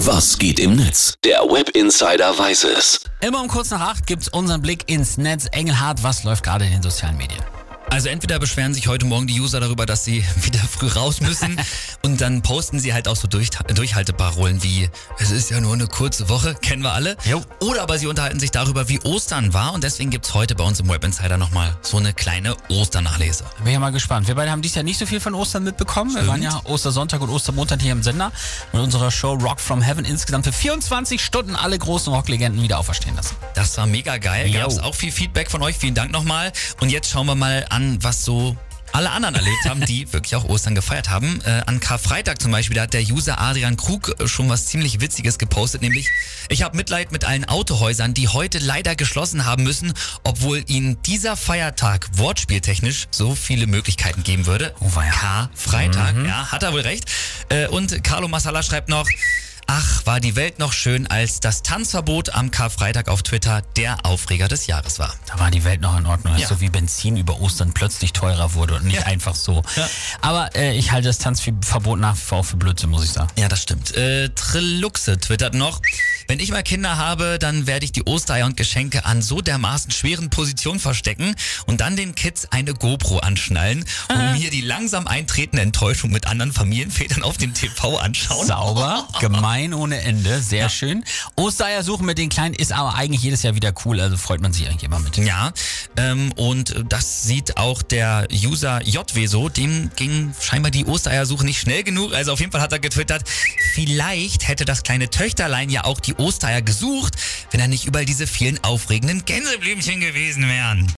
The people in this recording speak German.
Was geht im Netz? Der Web Insider weiß es. Immer um kurz nach acht gibt's unseren Blick ins Netz. Engelhardt, was läuft gerade in den sozialen Medien? Also entweder beschweren sich heute Morgen die User darüber, dass sie wieder früh raus müssen und dann posten sie halt auch so durch, Durchhalteparolen wie es ist ja nur eine kurze Woche, kennen wir alle. Jo. Oder aber sie unterhalten sich darüber, wie Ostern war und deswegen gibt's heute bei uns im Web Insider nochmal so eine kleine Osternachlese. Bin ja mal gespannt. Wir beide haben dieses Jahr nicht so viel von Ostern mitbekommen. Wir waren ja Ostersonntag und Ostermontag hier im Sender mit unserer Show Rock from Heaven insgesamt für 24 Stunden alle großen Rocklegenden wieder auferstehen lassen. Das war mega geil. Jo. Gab's auch viel Feedback von euch. Vielen Dank nochmal. Und jetzt schauen wir mal an, was so alle anderen erlebt haben, die wirklich auch Ostern gefeiert haben. Äh, an Karfreitag zum Beispiel, da hat der User Adrian Krug äh, schon was ziemlich Witziges gepostet, nämlich ich habe Mitleid mit allen Autohäusern, die heute leider geschlossen haben müssen, obwohl ihnen dieser Feiertag wortspieltechnisch so viele Möglichkeiten geben würde. Oh. Karfreitag, ja, hat er wohl recht. Äh, und Carlo Masala schreibt noch, Ach, war die Welt noch schön, als das Tanzverbot am Karfreitag auf Twitter der Aufreger des Jahres war. Da war die Welt noch in Ordnung. Ja. so wie Benzin über Ostern plötzlich teurer wurde und nicht Ja. einfach so. Ja. Aber äh, ich halte das Tanzverbot nach wie vor für Blödsinn, muss ich sagen. Ja, das stimmt. Äh, Triluxe twittert noch. Wenn ich mal Kinder habe, dann werde ich die Ostereier und Geschenke an so dermaßen schweren Positionen verstecken und dann den Kids eine GoPro anschnallen und mir die langsam eintretende Enttäuschung mit anderen Familienvätern auf dem TV anschauen. Sauber, gemein ohne Ende, sehr schön. Ostereier suchen mit den Kleinen ist aber eigentlich jedes Jahr wieder cool, also freut man sich eigentlich immer mit. Ja, ähm, und das sieht auch der User JW so. Dem ging scheinbar die Ostereiersuche nicht schnell genug. Also auf jeden Fall hat er getwittert, vielleicht hätte das kleine Töchterlein ja auch die Ostereier gesucht, wenn er nicht überall diese vielen aufregenden Gänseblümchen gewesen wären.